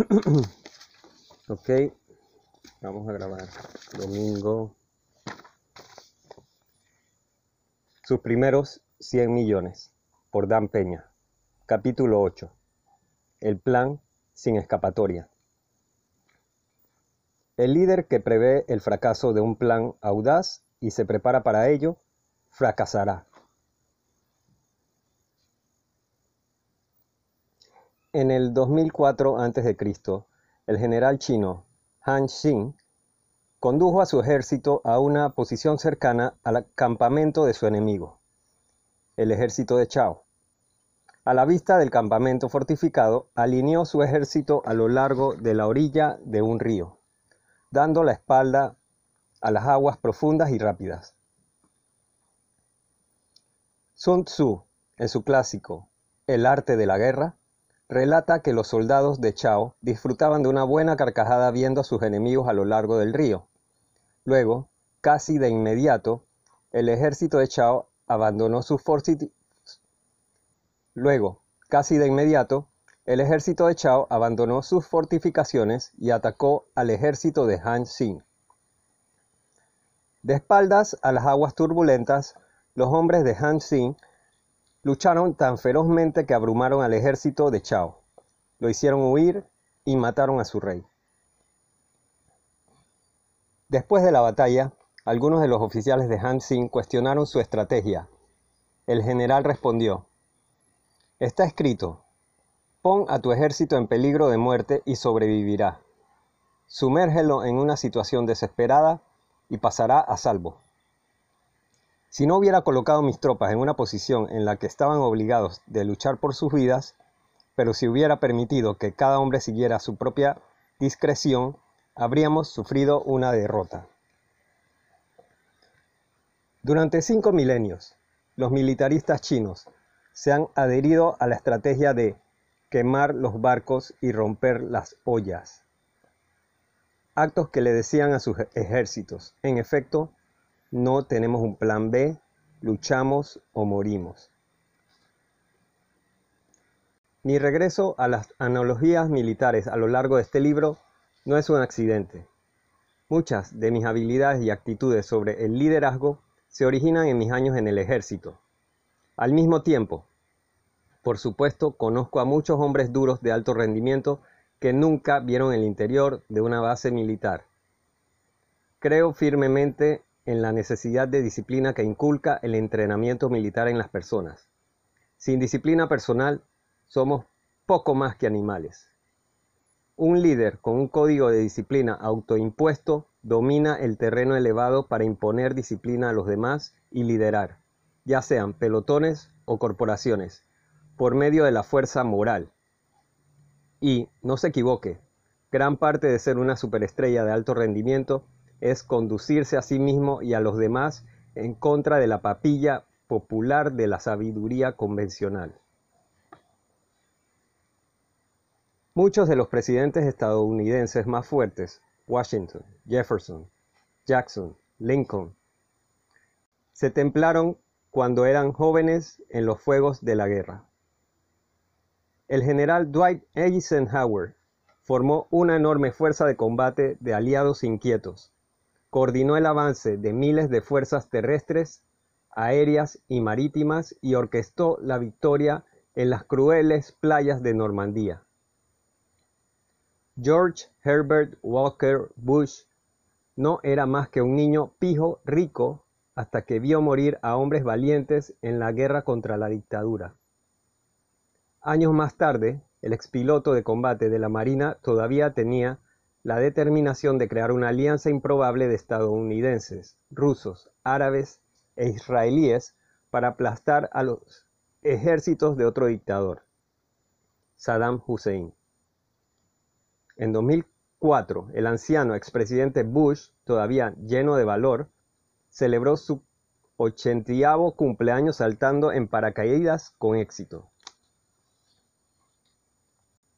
ok, vamos a grabar domingo. Sus primeros 100 millones, por Dan Peña. Capítulo 8. El plan sin escapatoria. El líder que prevé el fracaso de un plan audaz y se prepara para ello, fracasará. En el 2004 a.C., el general chino Han Xin condujo a su ejército a una posición cercana al campamento de su enemigo, el ejército de Chao. A la vista del campamento fortificado, alineó su ejército a lo largo de la orilla de un río, dando la espalda a las aguas profundas y rápidas. Sun Tzu, en su clásico El arte de la guerra, relata que los soldados de Chao disfrutaban de una buena carcajada viendo a sus enemigos a lo largo del río. Luego, casi de inmediato, el ejército de Chao abandonó sus de inmediato, el ejército de Chao abandonó sus fortificaciones y atacó al ejército de Han Xin. De espaldas a las aguas turbulentas, los hombres de Han Xin Lucharon tan ferozmente que abrumaron al ejército de Chao. Lo hicieron huir y mataron a su rey. Después de la batalla, algunos de los oficiales de Han Xin cuestionaron su estrategia. El general respondió, Está escrito, pon a tu ejército en peligro de muerte y sobrevivirá. Sumérgelo en una situación desesperada y pasará a salvo. Si no hubiera colocado mis tropas en una posición en la que estaban obligados de luchar por sus vidas, pero si hubiera permitido que cada hombre siguiera su propia discreción, habríamos sufrido una derrota. Durante cinco milenios, los militaristas chinos se han adherido a la estrategia de quemar los barcos y romper las ollas. Actos que le decían a sus ejércitos, en efecto, no tenemos un plan B, luchamos o morimos. Mi regreso a las analogías militares a lo largo de este libro no es un accidente. Muchas de mis habilidades y actitudes sobre el liderazgo se originan en mis años en el ejército. Al mismo tiempo, por supuesto, conozco a muchos hombres duros de alto rendimiento que nunca vieron el interior de una base militar. Creo firmemente en la necesidad de disciplina que inculca el entrenamiento militar en las personas. Sin disciplina personal, somos poco más que animales. Un líder con un código de disciplina autoimpuesto domina el terreno elevado para imponer disciplina a los demás y liderar, ya sean pelotones o corporaciones, por medio de la fuerza moral. Y, no se equivoque, gran parte de ser una superestrella de alto rendimiento es conducirse a sí mismo y a los demás en contra de la papilla popular de la sabiduría convencional. Muchos de los presidentes estadounidenses más fuertes, Washington, Jefferson, Jackson, Lincoln, se templaron cuando eran jóvenes en los fuegos de la guerra. El general Dwight Eisenhower formó una enorme fuerza de combate de aliados inquietos, coordinó el avance de miles de fuerzas terrestres, aéreas y marítimas y orquestó la victoria en las crueles playas de Normandía. George Herbert Walker Bush no era más que un niño pijo rico hasta que vio morir a hombres valientes en la guerra contra la dictadura. Años más tarde, el expiloto de combate de la Marina todavía tenía la determinación de crear una alianza improbable de estadounidenses, rusos, árabes e israelíes para aplastar a los ejércitos de otro dictador, Saddam Hussein. En 2004, el anciano expresidente Bush, todavía lleno de valor, celebró su ochentiavo cumpleaños saltando en paracaídas con éxito.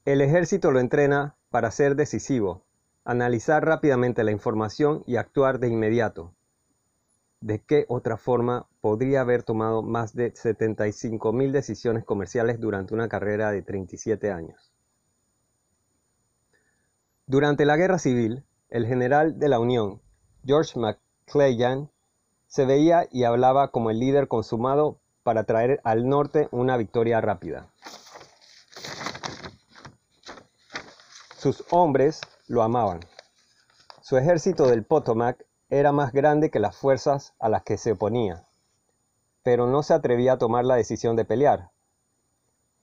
El ejército lo entrena para ser decisivo, Analizar rápidamente la información y actuar de inmediato. ¿De qué otra forma podría haber tomado más de 75.000 decisiones comerciales durante una carrera de 37 años? Durante la Guerra Civil, el general de la Unión, George McClellan, se veía y hablaba como el líder consumado para traer al norte una victoria rápida. Sus hombres lo amaban. Su ejército del Potomac era más grande que las fuerzas a las que se oponía, pero no se atrevía a tomar la decisión de pelear.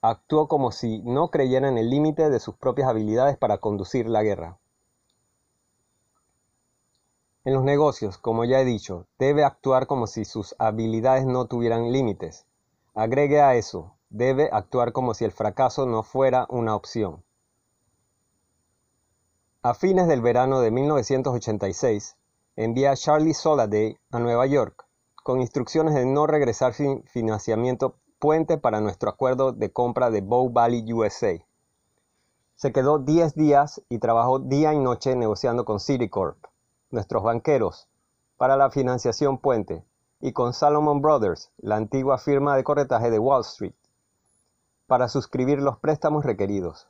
Actuó como si no creyera en el límite de sus propias habilidades para conducir la guerra. En los negocios, como ya he dicho, debe actuar como si sus habilidades no tuvieran límites. Agregue a eso, debe actuar como si el fracaso no fuera una opción. A fines del verano de 1986, envía a Charlie Soladay a Nueva York, con instrucciones de no regresar sin financiamiento puente para nuestro acuerdo de compra de Bow Valley USA. Se quedó 10 días y trabajó día y noche negociando con Citicorp, nuestros banqueros, para la financiación puente, y con Salomon Brothers, la antigua firma de corretaje de Wall Street, para suscribir los préstamos requeridos.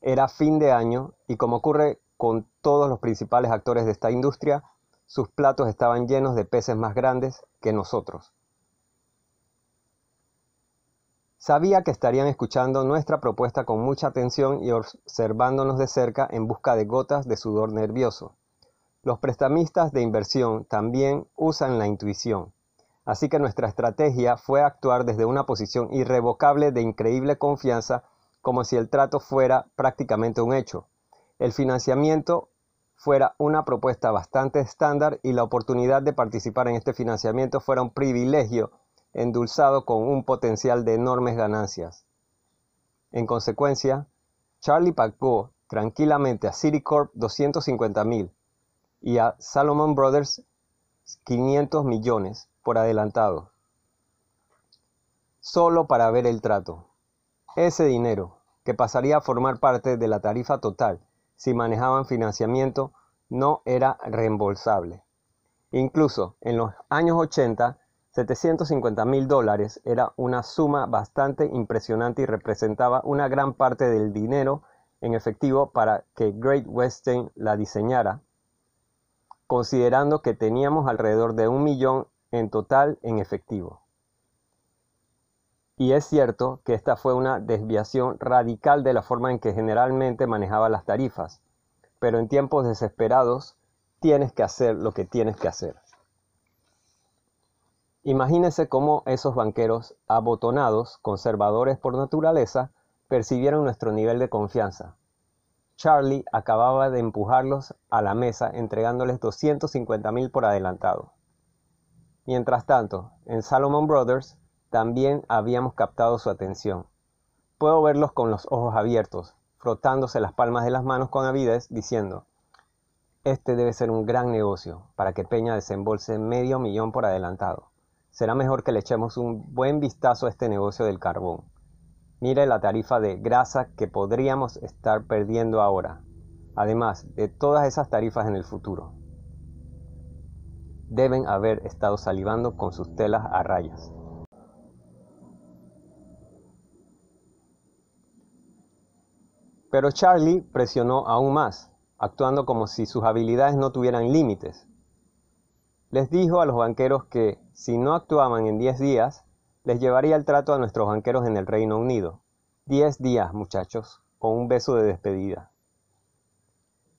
Era fin de año y como ocurre con todos los principales actores de esta industria, sus platos estaban llenos de peces más grandes que nosotros. Sabía que estarían escuchando nuestra propuesta con mucha atención y observándonos de cerca en busca de gotas de sudor nervioso. Los prestamistas de inversión también usan la intuición, así que nuestra estrategia fue actuar desde una posición irrevocable de increíble confianza como si el trato fuera prácticamente un hecho. El financiamiento fuera una propuesta bastante estándar y la oportunidad de participar en este financiamiento fuera un privilegio endulzado con un potencial de enormes ganancias. En consecuencia, Charlie pagó tranquilamente a Citicorp 250 mil y a Salomon Brothers 500 millones por adelantado, solo para ver el trato. Ese dinero, que pasaría a formar parte de la tarifa total si manejaban financiamiento, no era reembolsable. Incluso en los años 80, 750 mil dólares era una suma bastante impresionante y representaba una gran parte del dinero en efectivo para que Great Western la diseñara, considerando que teníamos alrededor de un millón en total en efectivo. Y es cierto que esta fue una desviación radical de la forma en que generalmente manejaba las tarifas, pero en tiempos desesperados tienes que hacer lo que tienes que hacer. Imagínese cómo esos banqueros abotonados, conservadores por naturaleza, percibieron nuestro nivel de confianza. Charlie acababa de empujarlos a la mesa entregándoles 250 mil por adelantado. Mientras tanto, en Salomon Brothers también habíamos captado su atención. Puedo verlos con los ojos abiertos, frotándose las palmas de las manos con avidez, diciendo, este debe ser un gran negocio para que Peña desembolse medio millón por adelantado será mejor que le echemos un buen vistazo a este negocio del carbón. Mire la tarifa de grasa que podríamos estar perdiendo ahora, además de todas esas tarifas en el futuro. Deben haber estado salivando con sus telas a rayas. Pero Charlie presionó aún más, actuando como si sus habilidades no tuvieran límites. Les dijo a los banqueros que, si no actuaban en diez días, les llevaría el trato a nuestros banqueros en el Reino Unido. Diez días, muchachos, con un beso de despedida.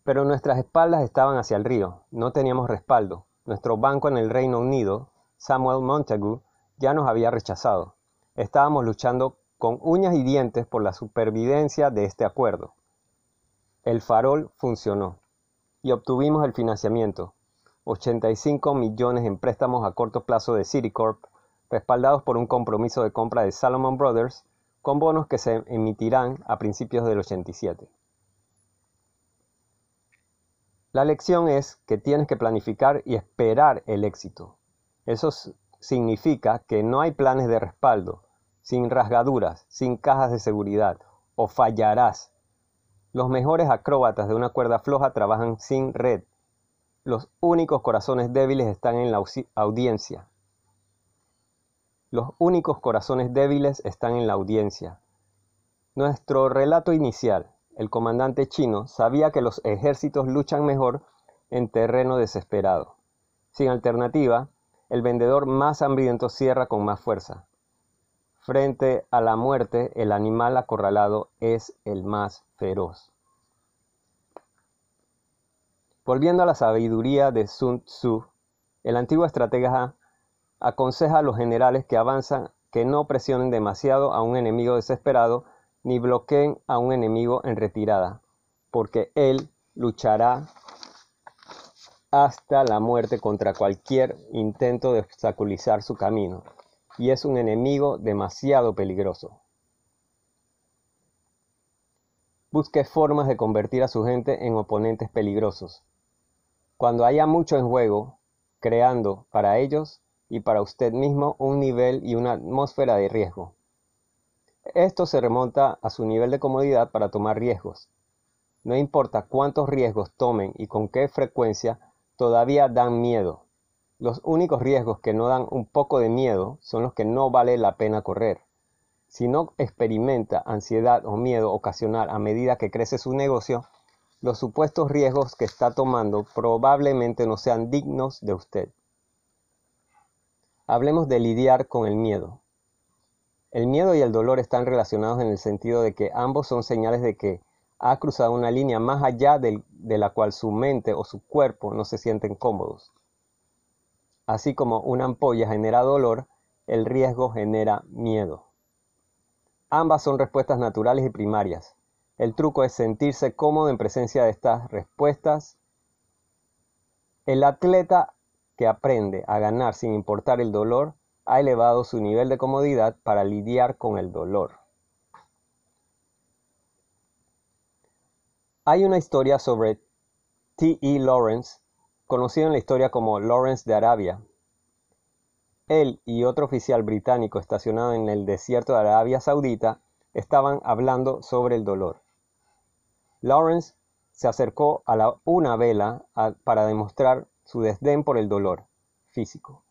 Pero nuestras espaldas estaban hacia el río, no teníamos respaldo. Nuestro banco en el Reino Unido, Samuel Montagu, ya nos había rechazado. Estábamos luchando con uñas y dientes por la supervivencia de este acuerdo. El farol funcionó y obtuvimos el financiamiento, 85 millones en préstamos a corto plazo de Citicorp, respaldados por un compromiso de compra de Salomon Brothers, con bonos que se emitirán a principios del 87. La lección es que tienes que planificar y esperar el éxito. Eso significa que no hay planes de respaldo, sin rasgaduras, sin cajas de seguridad, o fallarás. Los mejores acróbatas de una cuerda floja trabajan sin red, los únicos corazones débiles están en la audiencia. Los únicos corazones débiles están en la audiencia. Nuestro relato inicial, el comandante chino sabía que los ejércitos luchan mejor en terreno desesperado. Sin alternativa, el vendedor más hambriento cierra con más fuerza. Frente a la muerte, el animal acorralado es el más feroz. Volviendo a la sabiduría de Sun Tzu, el antiguo estratega aconseja a los generales que avanzan que no presionen demasiado a un enemigo desesperado ni bloqueen a un enemigo en retirada, porque él luchará hasta la muerte contra cualquier intento de obstaculizar su camino, y es un enemigo demasiado peligroso. Busque formas de convertir a su gente en oponentes peligrosos. Cuando haya mucho en juego, creando para ellos y para usted mismo un nivel y una atmósfera de riesgo. Esto se remonta a su nivel de comodidad para tomar riesgos. No importa cuántos riesgos tomen y con qué frecuencia, todavía dan miedo. Los únicos riesgos que no dan un poco de miedo son los que no vale la pena correr. Si no experimenta ansiedad o miedo ocasional a medida que crece su negocio, los supuestos riesgos que está tomando probablemente no sean dignos de usted. Hablemos de lidiar con el miedo. El miedo y el dolor están relacionados en el sentido de que ambos son señales de que ha cruzado una línea más allá de, la cual su mente o su cuerpo no se sienten cómodos. Así como una ampolla genera dolor, el riesgo genera miedo. Ambas son respuestas naturales y primarias. El truco es sentirse cómodo en presencia de estas respuestas. El atleta que aprende a ganar sin importar el dolor ha elevado su nivel de comodidad para lidiar con el dolor. Hay una historia sobre T. E. Lawrence, conocido en la historia como Lawrence de Arabia. Él y otro oficial británico estacionado en el desierto de Arabia Saudita estaban hablando sobre el dolor. Lawrence se acercó a una vela para demostrar su desdén por el dolor físico.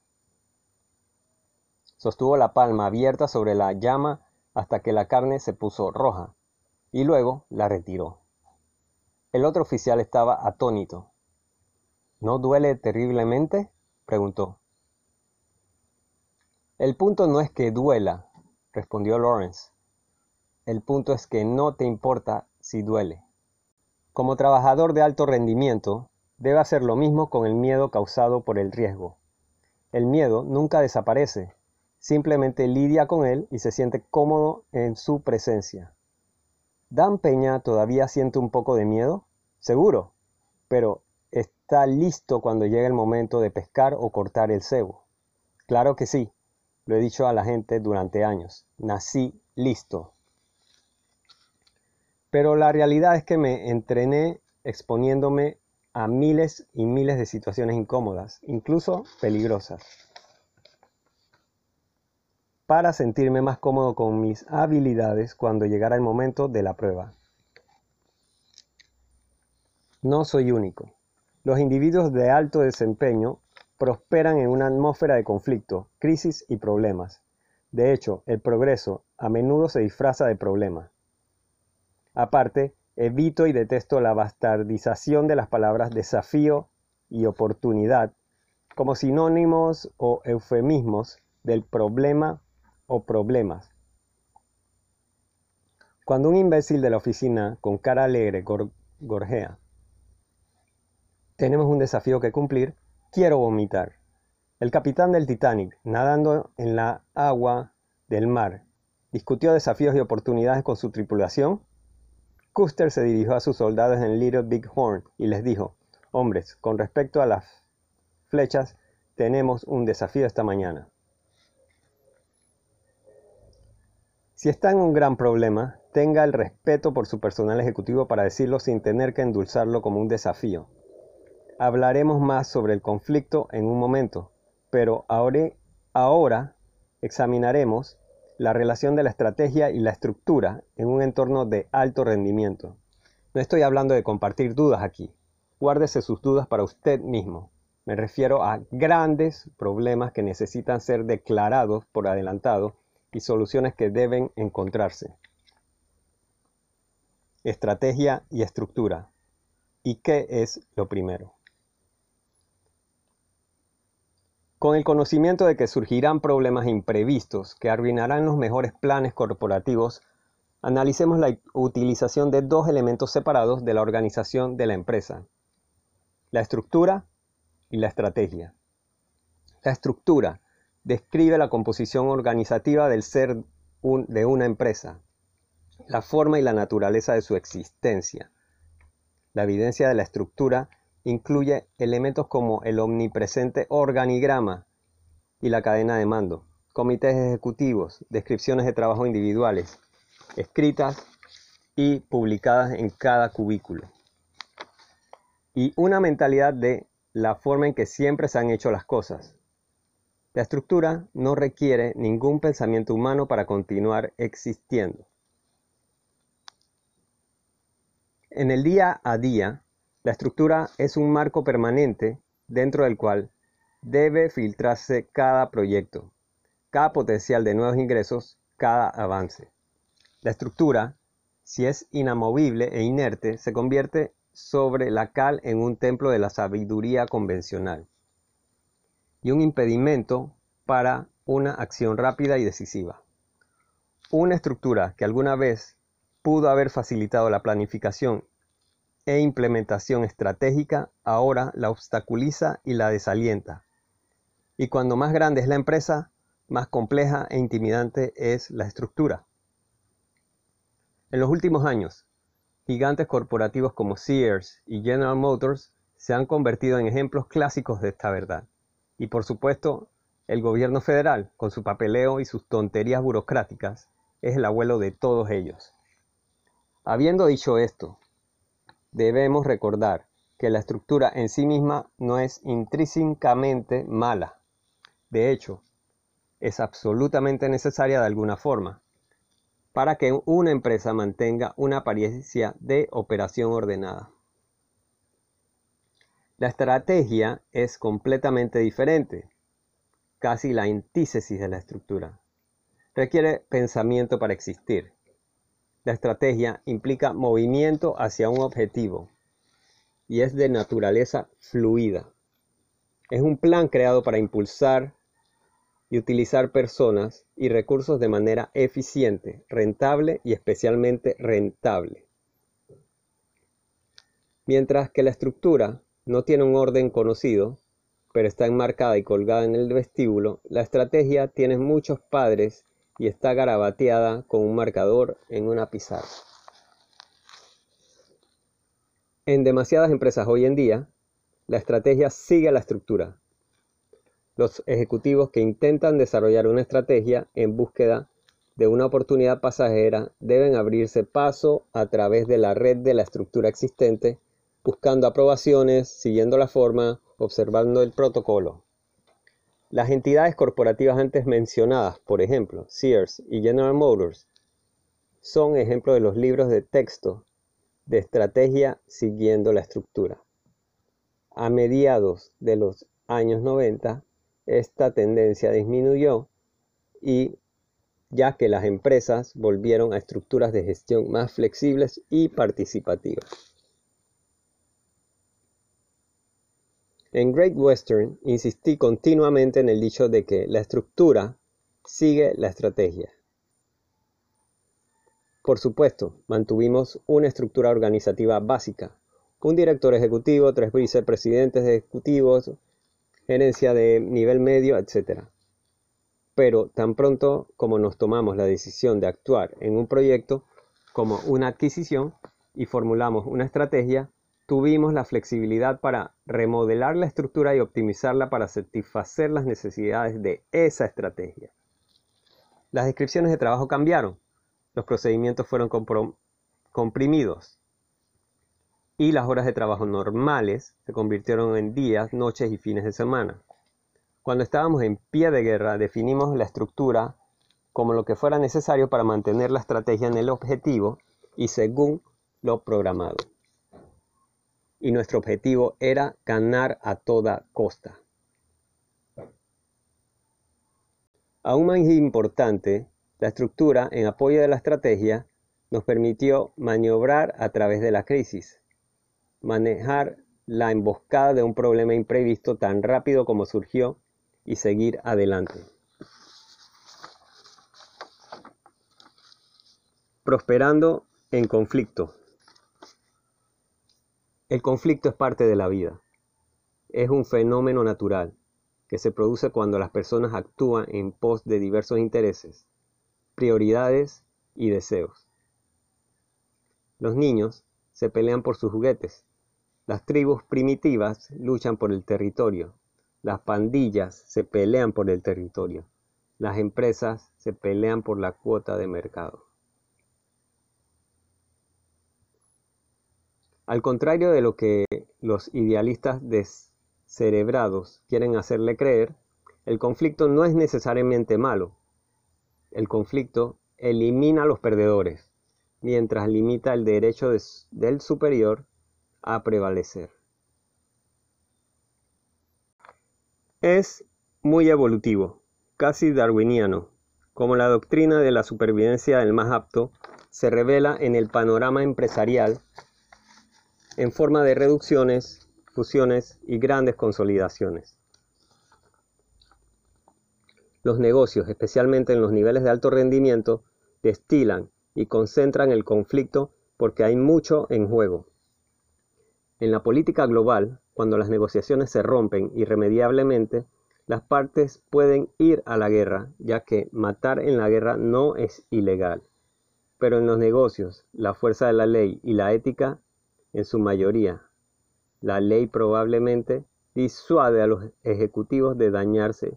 Sostuvo la palma abierta sobre la llama hasta que la carne se puso roja y luego la retiró. El otro oficial estaba atónito. ¿No duele terriblemente? preguntó. El punto no es que duela, respondió Lawrence. El punto es que no te importa si duele. Como trabajador de alto rendimiento, debe hacer lo mismo con el miedo causado por el riesgo. El miedo nunca desaparece, simplemente lidia con él y se siente cómodo en su presencia. ¿Dan Peña todavía siente un poco de miedo? Seguro, pero está listo cuando llegue el momento de pescar o cortar el cebo. Claro que sí, lo he dicho a la gente durante años. Nací listo. Pero la realidad es que me entrené exponiéndome a miles y miles de situaciones incómodas, incluso peligrosas para sentirme más cómodo con mis habilidades cuando llegara el momento de la prueba. No soy único. Los individuos de alto desempeño prosperan en una atmósfera de conflicto, crisis y problemas. De hecho, el progreso a menudo se disfraza de problema. Aparte, evito y detesto la bastardización de las palabras desafío y oportunidad como sinónimos o eufemismos del problema o problemas. Cuando un imbécil de la oficina con cara alegre gorjea, tenemos un desafío que cumplir, quiero vomitar. El capitán del Titanic, nadando en la agua del mar, discutió desafíos y oportunidades con su tripulación. Custer se dirigió a sus soldados en Little Big Horn y les dijo, hombres, con respecto a las flechas, tenemos un desafío esta mañana. Si está en un gran problema, tenga el respeto por su personal ejecutivo para decirlo sin tener que endulzarlo como un desafío. Hablaremos más sobre el conflicto en un momento, pero ahora, examinaremos la relación de la estrategia y la estructura en un entorno de alto rendimiento. No estoy hablando de compartir dudas aquí. Guárdese sus dudas para usted mismo. Me refiero a grandes problemas que necesitan ser declarados por adelantado y soluciones que deben encontrarse. estrategia y estructura. ¿Y qué es lo primero? Con el conocimiento de que surgirán problemas imprevistos que arruinarán los mejores planes corporativos, analicemos la utilización de dos elementos separados de la organización de la empresa, la estructura y la estrategia. La estructura describe la composición organizativa del ser de una empresa, la forma y la naturaleza de su existencia. La evidencia de la estructura incluye elementos como el omnipresente organigrama y la cadena de mando, comités ejecutivos, descripciones de trabajo individuales, escritas y publicadas en cada cubículo. Y una mentalidad de la forma en que siempre se han hecho las cosas. La estructura no requiere ningún pensamiento humano para continuar existiendo. En el día a día, la estructura es un marco permanente dentro del cual debe filtrarse cada proyecto, cada potencial de nuevos ingresos, cada avance. La estructura, si es inamovible e inerte, se convierte sobre la cal en un templo de la sabiduría convencional y un impedimento para una acción rápida y decisiva. Una estructura que alguna vez pudo haber facilitado la planificación e implementación estratégica ahora la obstaculiza y la desalienta. Y cuando más grande es la empresa, más compleja e intimidante es la estructura. En los últimos años, gigantes corporativos como Sears y General Motors se han convertido en ejemplos clásicos de esta verdad. Y por supuesto, el gobierno federal, con su papeleo y sus tonterías burocráticas, es el abuelo de todos ellos. Habiendo dicho esto, debemos recordar que la estructura en sí misma no es intrínsecamente mala. De hecho, es absolutamente necesaria de alguna forma para que una empresa mantenga una apariencia de operación ordenada. La estrategia es completamente diferente, casi la antítesis de la estructura. Requiere pensamiento para existir. La estrategia implica movimiento hacia un objetivo y es de naturaleza fluida. Es un plan creado para impulsar y utilizar personas y recursos de manera eficiente, rentable y especialmente rentable. Mientras que la estructura no tiene un orden conocido, pero está enmarcada y colgada en el vestíbulo, la estrategia tiene muchos padres y está garabateada con un marcador en una pizarra. En demasiadas empresas hoy en día, la estrategia sigue la estructura. Los ejecutivos que intentan desarrollar una estrategia en búsqueda de una oportunidad pasajera deben abrirse paso a través de la red de la estructura existente, buscando aprobaciones, siguiendo la forma, observando el protocolo. Las entidades corporativas antes mencionadas, por ejemplo, Sears y General Motors, son ejemplos de los libros de texto de estrategia siguiendo la estructura. A mediados de los años 90, esta tendencia disminuyó y ya que las empresas volvieron a estructuras de gestión más flexibles y participativas. En Great Western insistí continuamente en el dicho de que la estructura sigue la estrategia. Por supuesto, mantuvimos una estructura organizativa básica, un director ejecutivo, tres vicepresidentes ejecutivos, gerencia de nivel medio, etc. Pero tan pronto como nos tomamos la decisión de actuar en un proyecto como una adquisición y formulamos una estrategia, tuvimos la flexibilidad para remodelar la estructura y optimizarla para satisfacer las necesidades de esa estrategia. Las descripciones de trabajo cambiaron, los procedimientos fueron comprimidos y las horas de trabajo normales se convirtieron en días, noches y fines de semana. Cuando estábamos en pie de guerra definimos la estructura como lo que fuera necesario para mantener la estrategia en el objetivo y según lo programado y nuestro objetivo era ganar a toda costa. Aún más importante, la estructura en apoyo de la estrategia nos permitió maniobrar a través de la crisis, manejar la emboscada de un problema imprevisto tan rápido como surgió y seguir adelante. Prosperando en conflicto. El conflicto es parte de la vida. Es un fenómeno natural que se produce cuando las personas actúan en pos de diversos intereses, prioridades y deseos. Los niños se pelean por sus juguetes, las tribus primitivas luchan por el territorio, las pandillas se pelean por el territorio, las empresas se pelean por la cuota de mercado. Al contrario de lo que los idealistas descerebrados quieren hacerle creer, el conflicto no es necesariamente malo. El conflicto elimina a los perdedores, mientras limita el derecho del superior a prevalecer. Es muy evolutivo, casi darwiniano, como la doctrina de la supervivencia del más apto se revela en el panorama empresarial en forma de reducciones, fusiones y grandes consolidaciones. Los negocios, especialmente en los niveles de alto rendimiento, destilan y concentran el conflicto porque hay mucho en juego. En la política global, cuando las negociaciones se rompen irremediablemente, las partes pueden ir a la guerra, ya que matar en la guerra no es ilegal. Pero en los negocios, la fuerza de la ley y la ética en su mayoría. La ley probablemente disuade a los ejecutivos de dañarse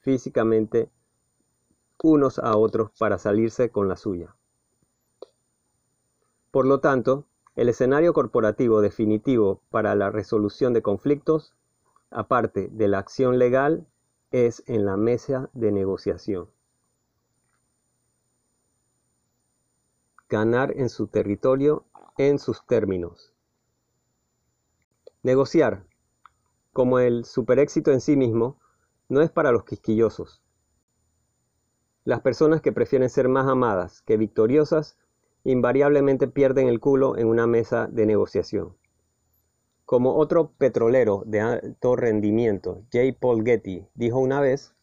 físicamente unos a otros para salirse con la suya. Por lo tanto, el escenario corporativo definitivo para la resolución de conflictos, aparte de la acción legal, es en la mesa de negociación. Ganar en su territorio en sus términos. Negociar, como el superéxito en sí mismo, no es para los quisquillosos. Las personas que prefieren ser más amadas que victoriosas invariablemente pierden el culo en una mesa de negociación. Como otro petrolero de alto rendimiento, J. Paul Getty, dijo una vez,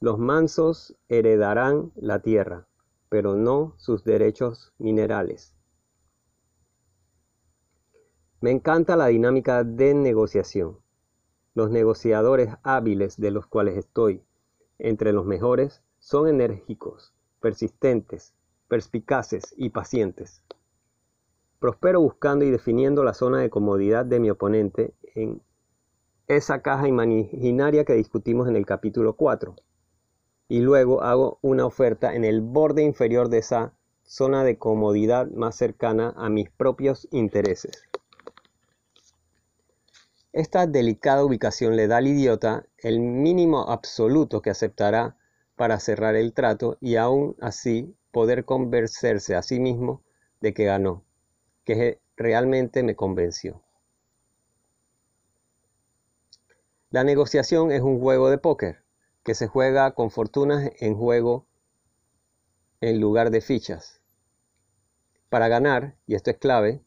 los mansos heredarán la tierra, pero no sus derechos minerales. Me encanta la dinámica de negociación. Los negociadores hábiles de los cuales estoy entre los mejores son enérgicos, persistentes, perspicaces y pacientes. Prospero buscando y definiendo la zona de comodidad de mi oponente en esa caja imaginaria que discutimos en el capítulo 4. Y luego hago una oferta en el borde inferior de esa zona de comodidad más cercana a mis propios intereses. Esta delicada ubicación le da al idiota el mínimo absoluto que aceptará para cerrar el trato y aún así poder convencerse a sí mismo de que ganó, que realmente me convenció. La negociación es un juego de póker que se juega con fortunas en juego en lugar de fichas. Para ganar, y esto es clave,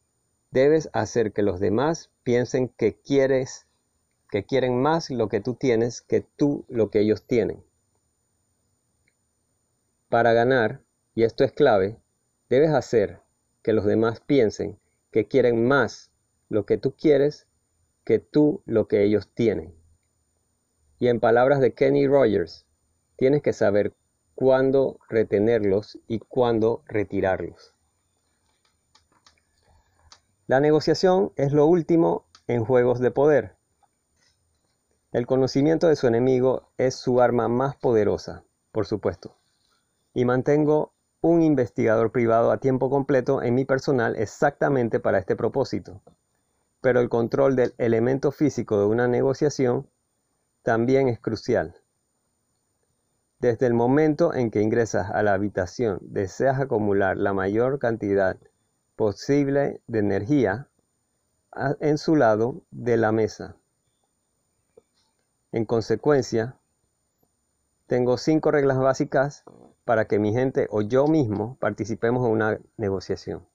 Debes hacer que los demás piensen que quieres, que quieren más lo que tú tienes que tú lo que ellos tienen. Para ganar, y esto es clave, debes hacer que los demás piensen que quieren más lo que tú quieres que tú lo que ellos tienen. Y en palabras de Kenny Rogers, tienes que saber cuándo retenerlos y cuándo retirarlos. La negociación es lo último en juegos de poder. El conocimiento de su enemigo es su arma más poderosa, por supuesto. Y mantengo un investigador privado a tiempo completo en mi personal exactamente para este propósito. Pero el control del elemento físico de una negociación también es crucial. Desde el momento en que ingresas a la habitación, deseas acumular la mayor cantidad posible de energía en su lado de la mesa. En consecuencia, tengo cinco reglas básicas para que mi gente o yo mismo participemos en una negociación.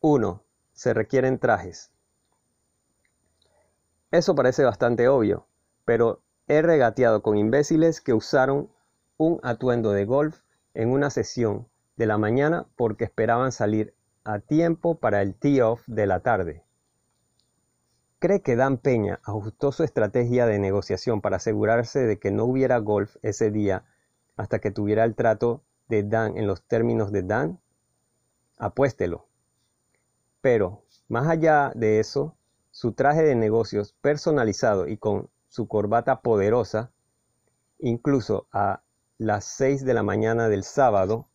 1. Se requieren trajes. Eso parece bastante obvio, pero he regateado con imbéciles que usaron un atuendo de golf en una sesión de la mañana porque esperaban salir a tiempo para el tee-off de la tarde. ¿Cree que Dan Peña ajustó su estrategia de negociación para asegurarse de que no hubiera golf ese día hasta que tuviera el trato de Dan en los términos de Dan? Apuéstelo. Pero, más allá de eso, su traje de negocios personalizado y con su corbata poderosa, incluso a las 6 de la mañana del sábado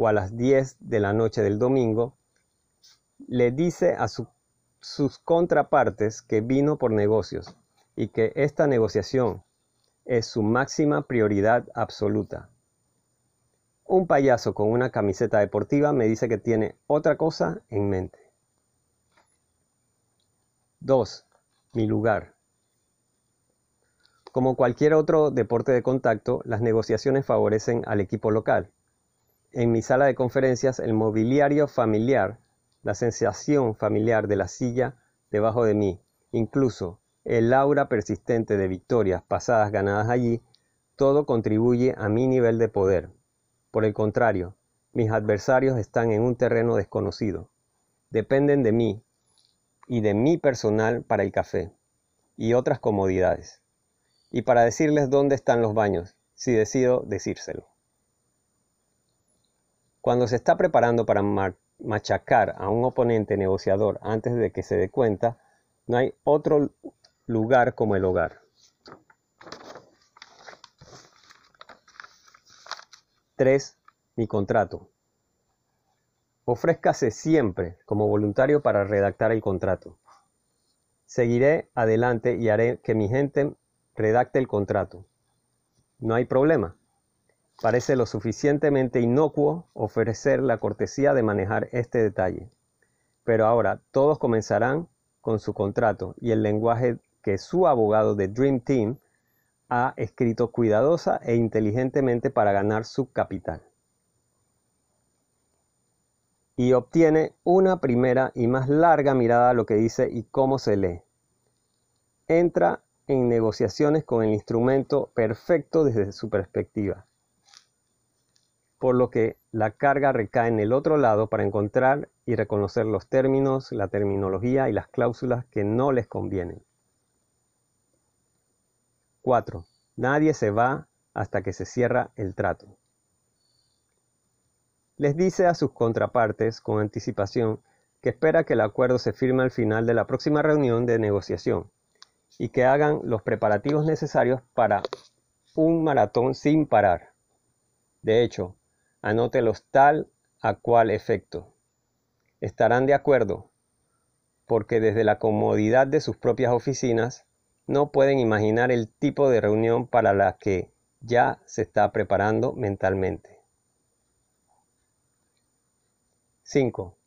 o a las 10 de la noche del domingo, le dice a sus contrapartes que vino por negocios y que esta negociación es su máxima prioridad absoluta. Un payaso con una camiseta deportiva me dice que tiene otra cosa en mente. 2. Mi lugar. Como cualquier otro deporte de contacto, las negociaciones favorecen al equipo local. En mi sala de conferencias, el mobiliario familiar, la sensación familiar de la silla debajo de mí, incluso el aura persistente de victorias pasadas ganadas allí, todo contribuye a mi nivel de poder. Por el contrario, mis adversarios están en un terreno desconocido. Dependen de mí y de mi personal para el café y otras comodidades y para decirles dónde están los baños, si decido decírselo. Cuando se está preparando para machacar a un oponente negociador antes de que se dé cuenta, no hay otro lugar como el hogar. 3. Mi contrato. Ofrézcase siempre como voluntario para redactar el contrato. Seguiré adelante y haré que mi gente redacte el contrato. No hay problema. Parece lo suficientemente inocuo ofrecer la cortesía de manejar este detalle. Pero ahora todos comenzarán con su contrato y el lenguaje que su abogado de Dream Team ha escrito cuidadosa e inteligentemente para ganar su capital. Y obtiene una primera y más larga mirada a lo que dice y cómo se lee. Entra en negociaciones con el instrumento perfecto desde su perspectiva. Por lo que la carga recae en el otro lado para encontrar y reconocer los términos, la terminología y las cláusulas que no les convienen. 4. Nadie se va hasta que se cierra el trato. Les dice a sus contrapartes con anticipación que espera que el acuerdo se firme al final de la próxima reunión de negociación y que hagan los preparativos necesarios para un maratón sin parar. De hecho, anótelos tal a cual efecto. Estarán de acuerdo, porque desde la comodidad de sus propias oficinas no pueden imaginar el tipo de reunión para la que ya se está preparando mentalmente. 5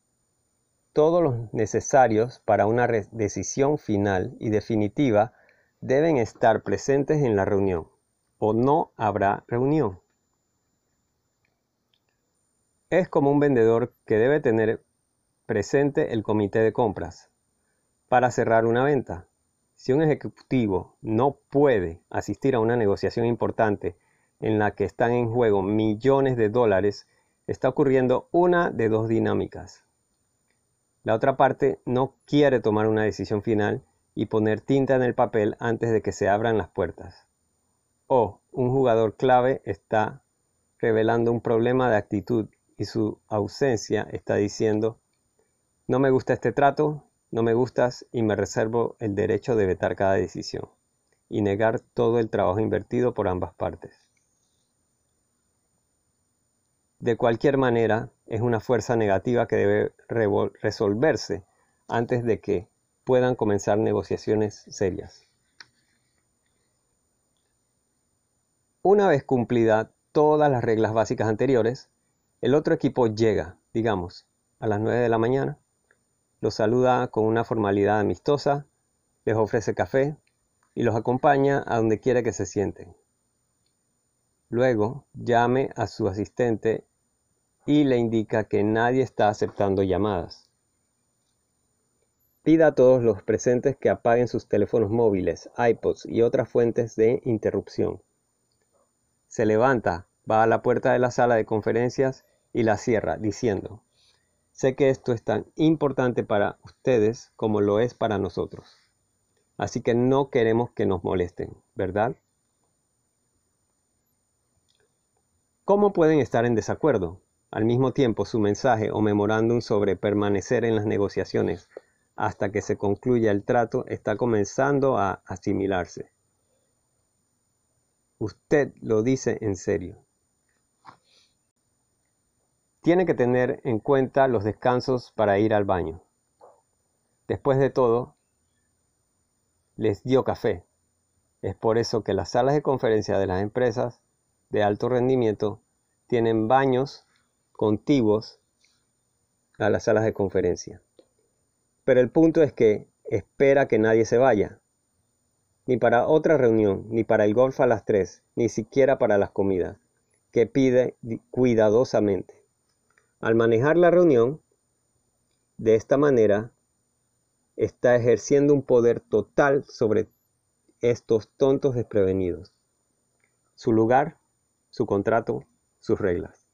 todos los necesarios para una decisión final y definitiva deben estar presentes en la reunión, o no habrá reunión. Es como un vendedor que debe tener presente el comité de compras para cerrar una venta. Si un ejecutivo no puede asistir a una negociación importante en la que están en juego millones de dólares, está ocurriendo una de dos dinámicas. La otra parte no quiere tomar una decisión final y poner tinta en el papel antes de que se abran las puertas. O un jugador clave está revelando un problema de actitud y su ausencia está diciendo, no me gusta este trato, no me gustas y me reservo el derecho de vetar cada decisión y negar todo el trabajo invertido por ambas partes. De cualquier manera, es una fuerza negativa que debe resolverse antes de que puedan comenzar negociaciones serias. Una vez cumplida todas las reglas básicas anteriores, el otro equipo llega, digamos, a las 9 de la mañana, los saluda con una formalidad amistosa, les ofrece café y los acompaña a donde quiera que se sienten. Luego llame a su asistente y le indica que nadie está aceptando llamadas. Pida a todos los presentes que apaguen sus teléfonos móviles, iPods y otras fuentes de interrupción. Se levanta, va a la puerta de la sala de conferencias y la cierra, diciendo, sé que esto es tan importante para ustedes como lo es para nosotros. Así que no queremos que nos molesten, ¿verdad? ¿Cómo pueden estar en desacuerdo? Al mismo tiempo, su mensaje o memorándum sobre permanecer en las negociaciones hasta que se concluya el trato está comenzando a asimilarse. Usted lo dice en serio. Tiene que tener en cuenta los descansos para ir al baño. Después de todo, les dio café. Es por eso que las salas de conferencia de las empresas de alto rendimiento tienen baños contiguos a las salas de conferencia. Pero el punto es que espera que nadie se vaya. Ni para otra reunión, ni para el golf a las 3, ni siquiera para las comidas, que pide cuidadosamente. Al manejar la reunión, de esta manera, está ejerciendo un poder total sobre estos tontos desprevenidos. Su lugar su contrato, sus reglas.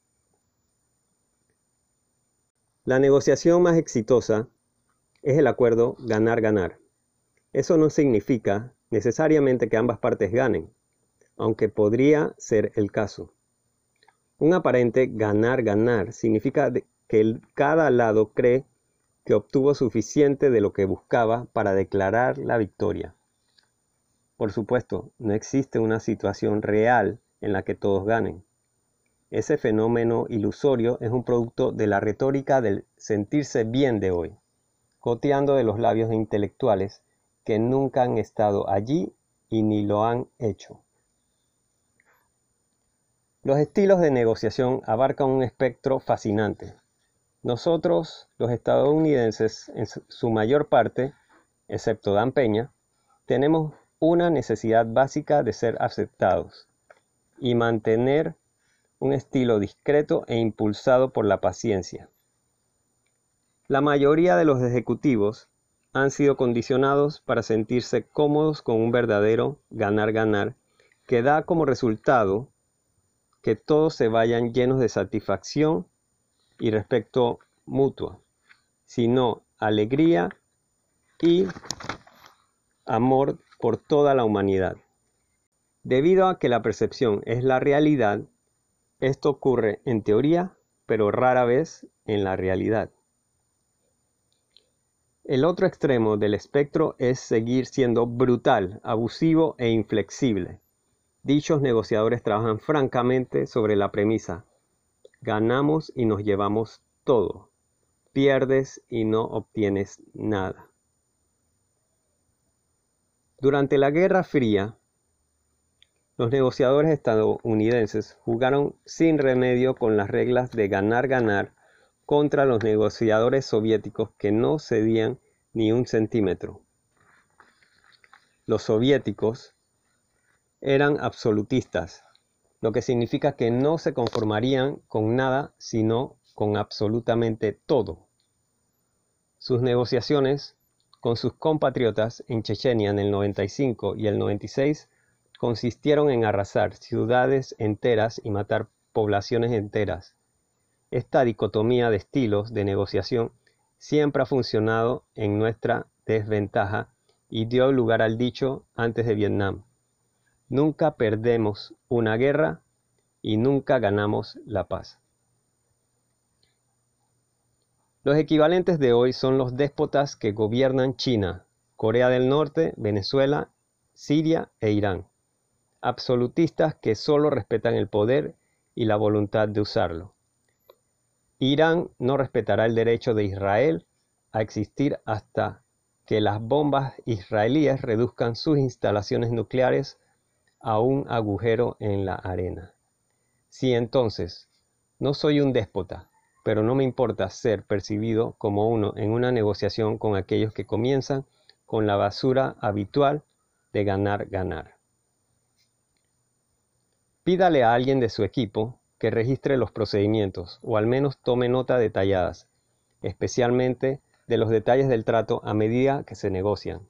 La negociación más exitosa es el acuerdo ganar-ganar. Eso no significa necesariamente que ambas partes ganen, aunque podría ser el caso. Un aparente ganar-ganar significa que cada lado cree que obtuvo suficiente de lo que buscaba para declarar la victoria. Por supuesto, no existe una situación real en la que todos ganen. Ese fenómeno ilusorio es un producto de la retórica del sentirse bien de hoy, coteando de los labios de intelectuales que nunca han estado allí y ni lo han hecho. Los estilos de negociación abarcan un espectro fascinante. Nosotros, los estadounidenses, en su mayor parte, excepto Dan Peña, tenemos una necesidad básica de ser aceptados y mantener un estilo discreto e impulsado por la paciencia. La mayoría de los ejecutivos han sido condicionados para sentirse cómodos con un verdadero ganar-ganar que da como resultado que todos se vayan llenos de satisfacción y respeto mutuo, sino alegría y amor por toda la humanidad. Debido a que la percepción es la realidad, esto ocurre en teoría, pero rara vez en la realidad. El otro extremo del espectro es seguir siendo brutal, abusivo e inflexible. Dichos negociadores trabajan francamente sobre la premisa, ganamos y nos llevamos todo, pierdes y no obtienes nada. Durante la Guerra Fría, los negociadores estadounidenses jugaron sin remedio con las reglas de ganar-ganar contra los negociadores soviéticos que no cedían ni un centímetro. Los soviéticos eran absolutistas, lo que significa que no se conformarían con nada sino con absolutamente todo. Sus negociaciones con sus compatriotas en Chechenia en el 95 y el 96 consistieron en arrasar ciudades enteras y matar poblaciones enteras. Esta dicotomía de estilos de negociación siempre ha funcionado en nuestra desventaja y dio lugar al dicho antes de Vietnam. Nunca perdemos una guerra y nunca ganamos la paz. Los equivalentes de hoy son los déspotas que gobiernan China, Corea del Norte, Venezuela, Siria e Irán absolutistas que solo respetan el poder y la voluntad de usarlo. Irán no respetará el derecho de Israel a existir hasta que las bombas israelíes reduzcan sus instalaciones nucleares a un agujero en la arena. Si entonces no soy un déspota, pero no me importa ser percibido como uno en una negociación con aquellos que comienzan con la basura habitual de ganar-ganar. Pídale a alguien de su equipo que registre los procedimientos o al menos tome nota detalladas, especialmente de los detalles del trato a medida que se negocian.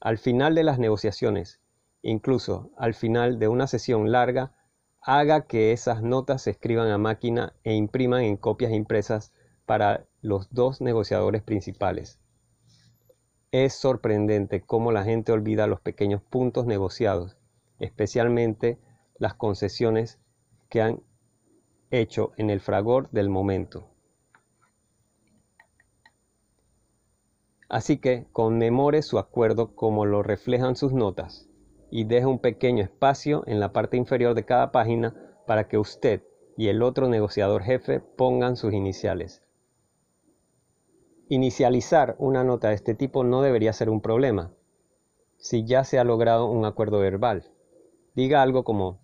Al final de las negociaciones, incluso al final de una sesión larga, haga que esas notas se escriban a máquina e impriman en copias impresas para los dos negociadores principales. Es sorprendente cómo la gente olvida los pequeños puntos negociados, especialmente las concesiones que han hecho en el fragor del momento. Así que conmemore su acuerdo como lo reflejan sus notas y deje un pequeño espacio en la parte inferior de cada página para que usted y el otro negociador jefe pongan sus iniciales. Inicializar una nota de este tipo no debería ser un problema, si ya se ha logrado un acuerdo verbal. Diga algo como,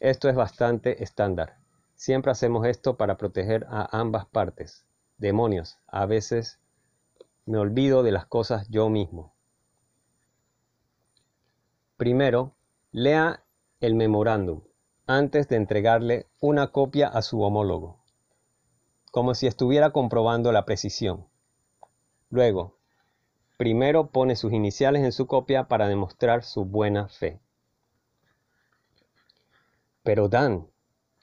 esto es bastante estándar. Siempre hacemos esto para proteger a ambas partes. Demonios, a veces me olvido de las cosas yo mismo. Primero, lea el memorándum antes de entregarle una copia a su homólogo, como si estuviera comprobando la precisión. Luego, primero pone sus iniciales en su copia para demostrar su buena fe. Pero Dan,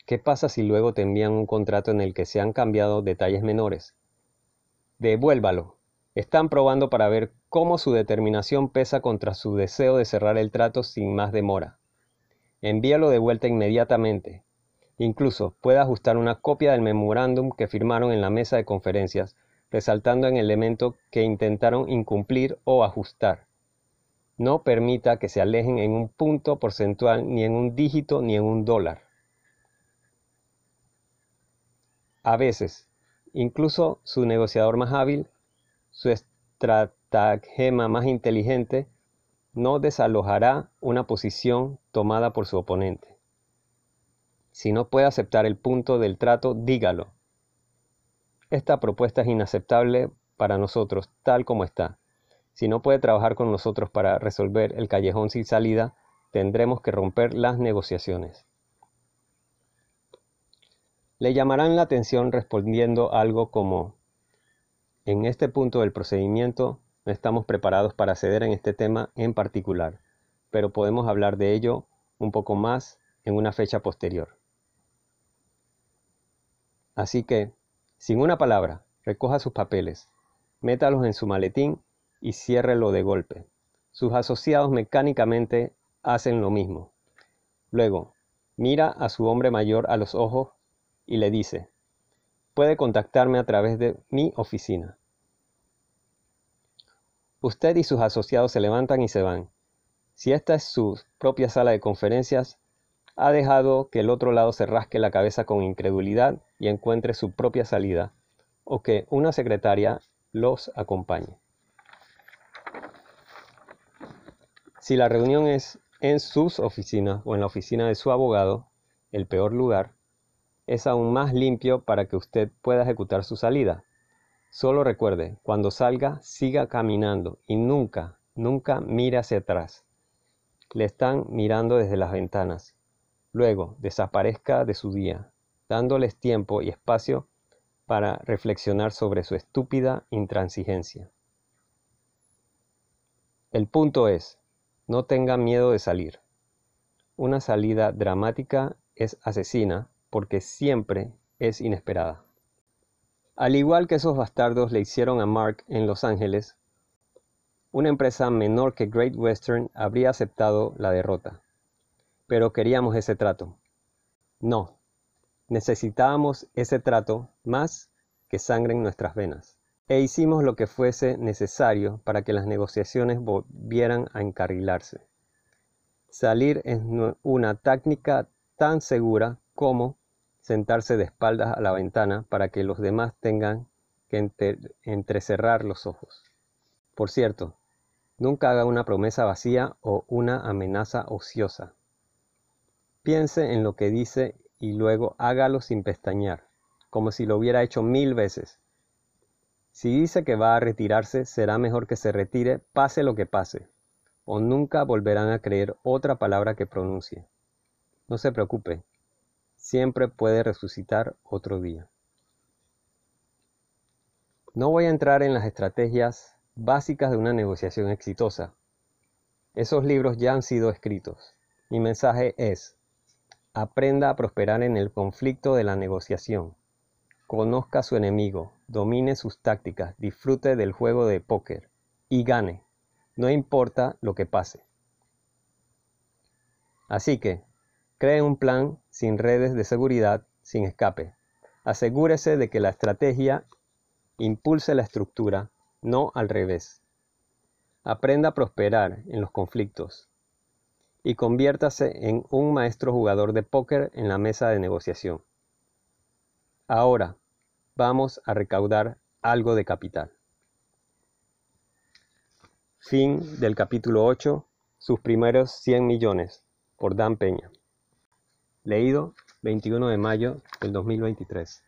¿qué pasa si luego te envían un contrato en el que se han cambiado detalles menores? Devuélvalo. Están probando para ver cómo su determinación pesa contra su deseo de cerrar el trato sin más demora. Envíalo de vuelta inmediatamente. Incluso puede ajustar una copia del memorándum que firmaron en la mesa de conferencias resaltando en el elemento que intentaron incumplir o ajustar. No permita que se alejen en un punto porcentual, ni en un dígito, ni en un dólar. A veces, incluso su negociador más hábil, su estratagema más inteligente, no desalojará una posición tomada por su oponente. Si no puede aceptar el punto del trato, dígalo esta propuesta es inaceptable para nosotros tal como está. Si no puede trabajar con nosotros para resolver el callejón sin salida, tendremos que romper las negociaciones. Le llamarán la atención respondiendo algo como, en este punto del procedimiento no estamos preparados para ceder en este tema en particular, pero podemos hablar de ello un poco más en una fecha posterior. Así que, sin una palabra, recoja sus papeles, métalos en su maletín y ciérrelo de golpe. Sus asociados mecánicamente hacen lo mismo. Luego, mira a su hombre mayor a los ojos y le dice, puede contactarme a través de mi oficina. Usted y sus asociados se levantan y se van. Si esta es su propia sala de conferencias, ha dejado que el otro lado se rasque la cabeza con incredulidad y encuentre su propia salida, o que una secretaria los acompañe. Si la reunión es en sus oficinas o en la oficina de su abogado, el peor lugar, es aún más limpio para que usted pueda ejecutar su salida. Solo recuerde, cuando salga, siga caminando y nunca, nunca mire hacia atrás. Le están mirando desde las ventanas Luego, desaparezca de su día, dándoles tiempo y espacio para reflexionar sobre su estúpida intransigencia. El punto es, no tenga miedo de salir. Una salida dramática es asesina porque siempre es inesperada. Al igual que esos bastardos le hicieron a Mark en Los Ángeles, una empresa menor que Great Western habría aceptado la derrota pero queríamos ese trato. No, necesitábamos ese trato más que sangre en nuestras venas. E hicimos lo que fuese necesario para que las negociaciones volvieran a encarrilarse. Salir es una técnica tan segura como sentarse de espaldas a la ventana para que los demás tengan que entrecerrar los ojos. Por cierto, nunca haga una promesa vacía o una amenaza ociosa. Piense en lo que dice y luego hágalo sin pestañear, como si lo hubiera hecho mil veces. Si dice que va a retirarse, será mejor que se retire, pase lo que pase, o nunca volverán a creer otra palabra que pronuncie. No se preocupe, siempre puede resucitar otro día. No voy a entrar en las estrategias básicas de una negociación exitosa. Esos libros ya han sido escritos. Mi mensaje es, aprenda a prosperar en el conflicto de la negociación. Conozca a su enemigo, domine sus tácticas, disfrute del juego de póker y gane, no importa lo que pase. Así que, cree un plan sin redes de seguridad, sin escape. Asegúrese de que la estrategia impulse la estructura, no al revés. Aprenda a prosperar en los conflictos y conviértase en un maestro jugador de póker en la mesa de negociación. Ahora, vamos a recaudar algo de capital. Fin del capítulo 8, sus primeros 100 millones, por Dan Peña. Leído 21 de mayo del 2023.